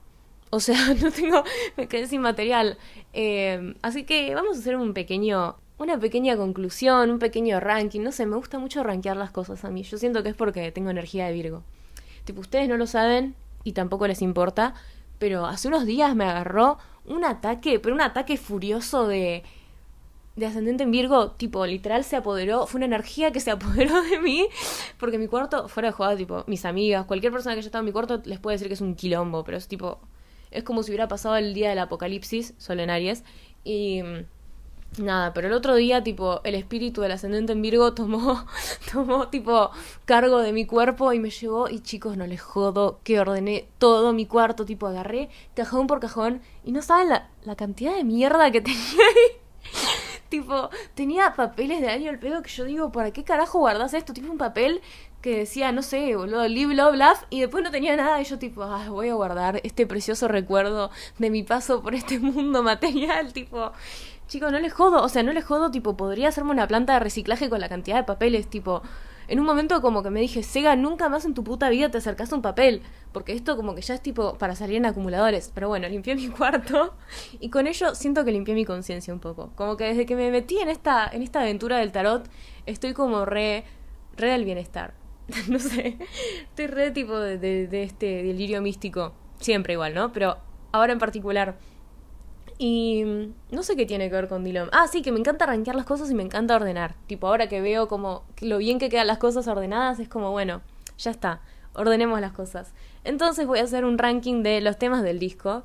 [SPEAKER 1] O sea, no tengo, me quedé sin material. Eh, así que vamos a hacer un pequeño, una pequeña conclusión, un pequeño ranking. No sé, me gusta mucho rankear las cosas a mí. Yo siento que es porque tengo energía de Virgo. Tipo, ustedes no lo saben y tampoco les importa, pero hace unos días me agarró un ataque, pero un ataque furioso de de ascendente en Virgo, tipo, literal se apoderó, fue una energía que se apoderó de mí, porque mi cuarto, fuera de jugada, tipo, mis amigas, cualquier persona que haya estado en mi cuarto les puede decir que es un quilombo, pero es tipo, es como si hubiera pasado el día del apocalipsis, Solenaries, y mm, nada, pero el otro día, tipo, el espíritu del ascendente en Virgo tomó, tomó, tipo, cargo de mi cuerpo y me llevó, y chicos, no les jodo, que ordené todo mi cuarto, tipo, agarré cajón por cajón, y no saben la, la cantidad de mierda que tenía ahí. tipo, tenía papeles de año el pedo que yo digo, ¿para qué carajo guardas esto? Tipo un papel que decía, no sé, boludo, live, love, laugh, y después no tenía nada, y yo tipo, ah, voy a guardar este precioso recuerdo de mi paso por este mundo material, tipo, chicos, no les jodo, o sea, no les jodo, tipo, podría hacerme una planta de reciclaje con la cantidad de papeles, tipo, en un momento como que me dije, Sega, nunca más en tu puta vida te acercas a un papel, porque esto como que ya es tipo para salir en acumuladores, pero bueno, limpié mi cuarto y con ello siento que limpié mi conciencia un poco, como que desde que me metí en esta, en esta aventura del tarot, estoy como re, re del bienestar no sé, estoy re tipo de, este delirio místico, siempre igual, ¿no? Pero ahora en particular. Y no sé qué tiene que ver con Dylan. Ah, sí, que me encanta arranquear las cosas y me encanta ordenar. Tipo, ahora que veo como lo bien que quedan las cosas ordenadas, es como, bueno, ya está. ordenemos las cosas. Entonces voy a hacer un ranking de los temas del disco.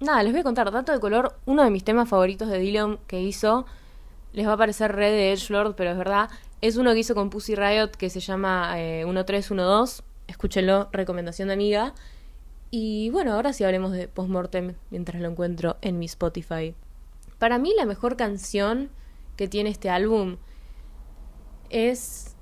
[SPEAKER 1] Nada, les voy a contar, dato de color, uno de mis temas favoritos de Dylan que hizo, les va a parecer Red de Edgelord, pero es verdad, es uno que hizo con Pussy Riot que se llama 1312, eh, escúchenlo, recomendación de amiga. Y bueno, ahora sí hablemos de Postmortem mientras lo encuentro en mi Spotify. Para mí la mejor canción que tiene este álbum es...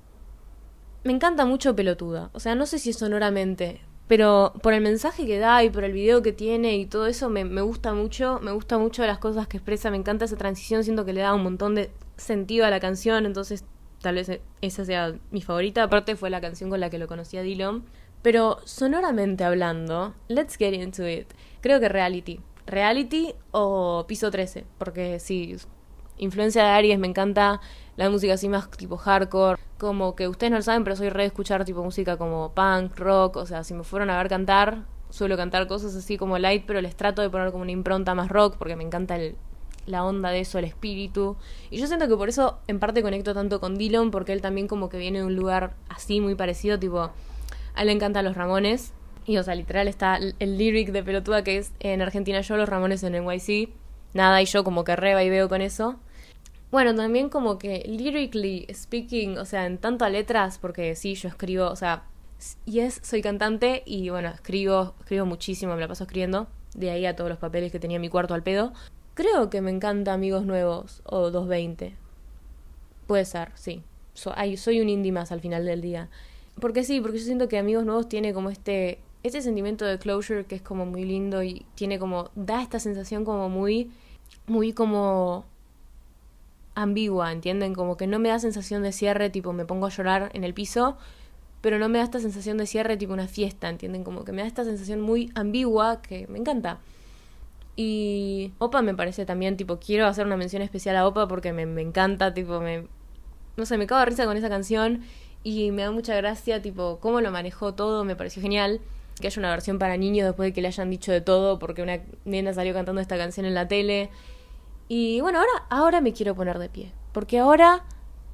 [SPEAKER 1] Me encanta mucho Pelotuda. O sea, no sé si es sonoramente, pero por el mensaje que da y por el video que tiene y todo eso me, gusta mucho. Me gusta mucho las cosas que expresa. Me encanta esa transición. Siento que le da un montón de sentido a la canción. Entonces tal vez esa sea mi favorita. Aparte fue la canción con la que lo conocí a Dylan. Pero sonoramente hablando, let's get into it. Creo que reality. Reality o piso 13. Porque sí, influencia de Aries, me encanta la música así más tipo hardcore. Como que ustedes no lo saben, pero soy re de escuchar tipo música como punk, rock. O sea, si me fueron a ver cantar, suelo cantar cosas así como light, pero les trato de poner como una impronta más rock porque me encanta el, la onda de eso, el espíritu. Y yo siento que por eso en parte conecto tanto con Dylan, porque él también como que viene de un lugar así muy parecido, tipo a él le encantan los Ramones. Y, o sea, literal está el lyric de pelotuda que es en Argentina yo, los Ramones en NYC. Nada, y yo como que reba y veo con eso. Bueno, también como que lyrically speaking, o sea, en tanto a letras, porque sí, yo escribo, o sea, y es, soy cantante y bueno, escribo, escribo muchísimo, me la paso escribiendo, de ahí a todos los papeles que tenía en mi cuarto al pedo. Creo que me encanta Amigos Nuevos o 220. Puede ser, sí. soy un indie más al final del día. Porque sí, porque yo siento que Amigos Nuevos tiene como este, este sentimiento de closure que es como muy lindo y tiene como, da esta sensación como muy, muy como ambigua, ¿entienden? Como que no me da sensación de cierre, tipo me pongo a llorar en el piso, pero no me da esta sensación de cierre tipo una fiesta, ¿entienden? Como que me da esta sensación muy ambigua que me encanta. Y Opa me parece también, tipo, quiero hacer una mención especial a Opa porque me, me encanta, tipo, me... No sé, me cago de risa con esa canción y me da mucha gracia, tipo, cómo lo manejó todo, me pareció genial. Que haya una versión para niños después de que le hayan dicho de todo, porque una nena salió cantando esta canción en la tele. Y bueno, ahora, ahora me quiero poner de pie, porque ahora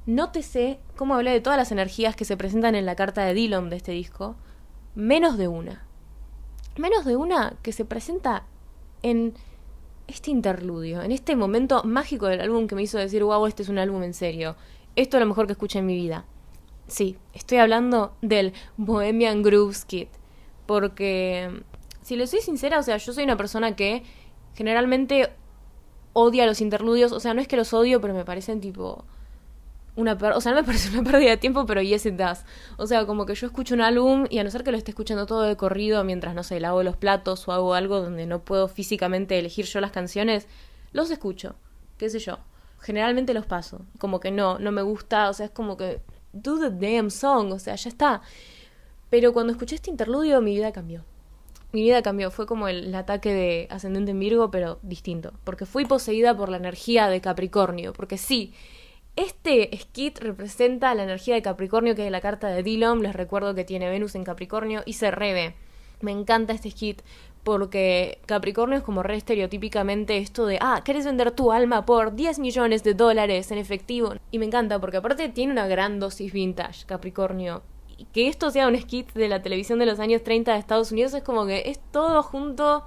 [SPEAKER 1] nótese cómo hablé de todas las energías que se presentan en la carta de Dylan de este disco, menos de una. Menos de una que se presenta en este interludio, en este momento mágico del álbum que me hizo decir, wow, este es un álbum en serio. Esto es lo mejor que escuché en mi vida. Sí, estoy hablando del Bohemian Grooves Kit. Porque, si le soy sincera, o sea, yo soy una persona que generalmente odia los interludios. O sea, no es que los odio, pero me parecen tipo. Una o sea, no me parece una pérdida de tiempo, pero yes it does. O sea, como que yo escucho un álbum y a no ser que lo esté escuchando todo de corrido mientras, no sé, lavo los platos o hago algo donde no puedo físicamente elegir yo las canciones, los escucho. ¿Qué sé yo? Generalmente los paso. Como que no, no me gusta. O sea, es como que do the damn song, o sea, ya está. Pero cuando escuché este interludio, mi vida cambió. Mi vida cambió, fue como el, ataque de ascendente en Virgo, pero distinto. Porque fui poseída por la energía de Capricornio. Porque sí, este skit representa la energía de Capricornio que es la carta de Dylan. Les recuerdo que tiene Venus en Capricornio y se rebe. Me encanta este skit porque Capricornio es como re estereotípicamente esto de, ah, ¿quieres vender tu alma por 10 millones de dólares en efectivo? Y me encanta porque aparte tiene una gran dosis vintage, Capricornio. Y que esto sea un skit de la televisión de los años 30 de Estados Unidos es como que es todo junto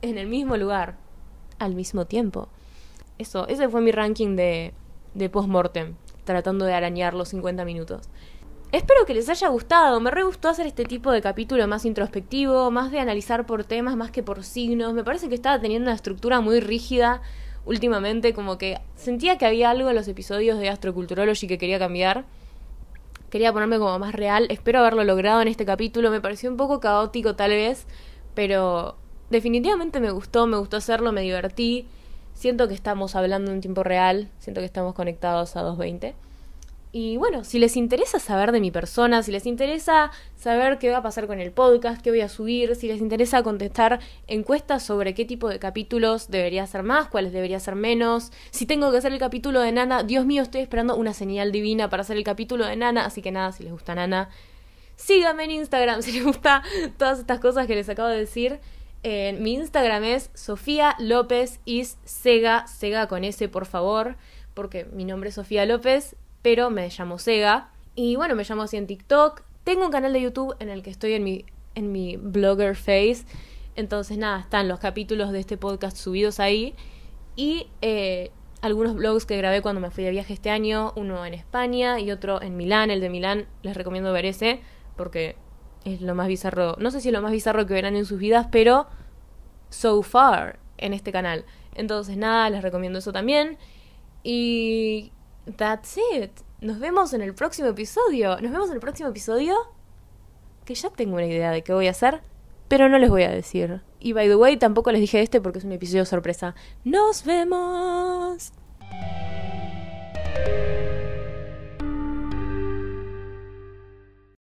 [SPEAKER 1] en el mismo lugar, al mismo tiempo. Eso, ese fue mi ranking de, de post-mortem, tratando de arañar los 50 minutos. Espero que les haya gustado. Me re gustó hacer este tipo de capítulo más introspectivo, más de analizar por temas más que por signos. Me parece que estaba teniendo una estructura muy rígida últimamente, como que sentía que había algo en los episodios de Astroculturology que quería cambiar. Quería ponerme como más real. Espero haberlo logrado en este capítulo. Me pareció un poco caótico tal vez, pero definitivamente me gustó, me gustó hacerlo, me divertí. Siento que estamos hablando en tiempo real, siento que estamos conectados a 220. Y bueno, si les interesa saber de mi persona, si les interesa saber qué va a pasar con el podcast, qué voy a subir, si les interesa contestar encuestas sobre qué tipo de capítulos debería ser más, cuáles debería ser menos, si tengo que hacer el capítulo de Nana, Dios mío, estoy esperando una señal divina para hacer el capítulo de Nana, así que nada, si les gusta Nana, síganme en Instagram, si les gusta todas estas cosas que les acabo de decir. mi Instagram es Sofía López is Sega, Sega con S por favor, porque mi nombre es Sofía López pero me llamo Sega. Y bueno, me llamo así en TikTok, Tengo un canal de YouTube en el que estoy en mi, en mi blogger face. Entonces, nada, están los capítulos de este podcast subidos ahí. Y eh, algunos blogs que grabé cuando me fui de viaje este año. Uno en España y otro en Milán. El de Milán les recomiendo ver ese porque es lo más bizarro. No sé si es lo más bizarro que verán en sus vidas, pero so far en este canal. Entonces, nada, les recomiendo eso también. Y that's it. Nos vemos en el próximo episodio. Nos vemos en el próximo episodio. Que ya tengo una idea de qué voy a hacer, pero no les voy a decir. Y by the way, tampoco les dije este porque es un episodio sorpresa. Nos vemos.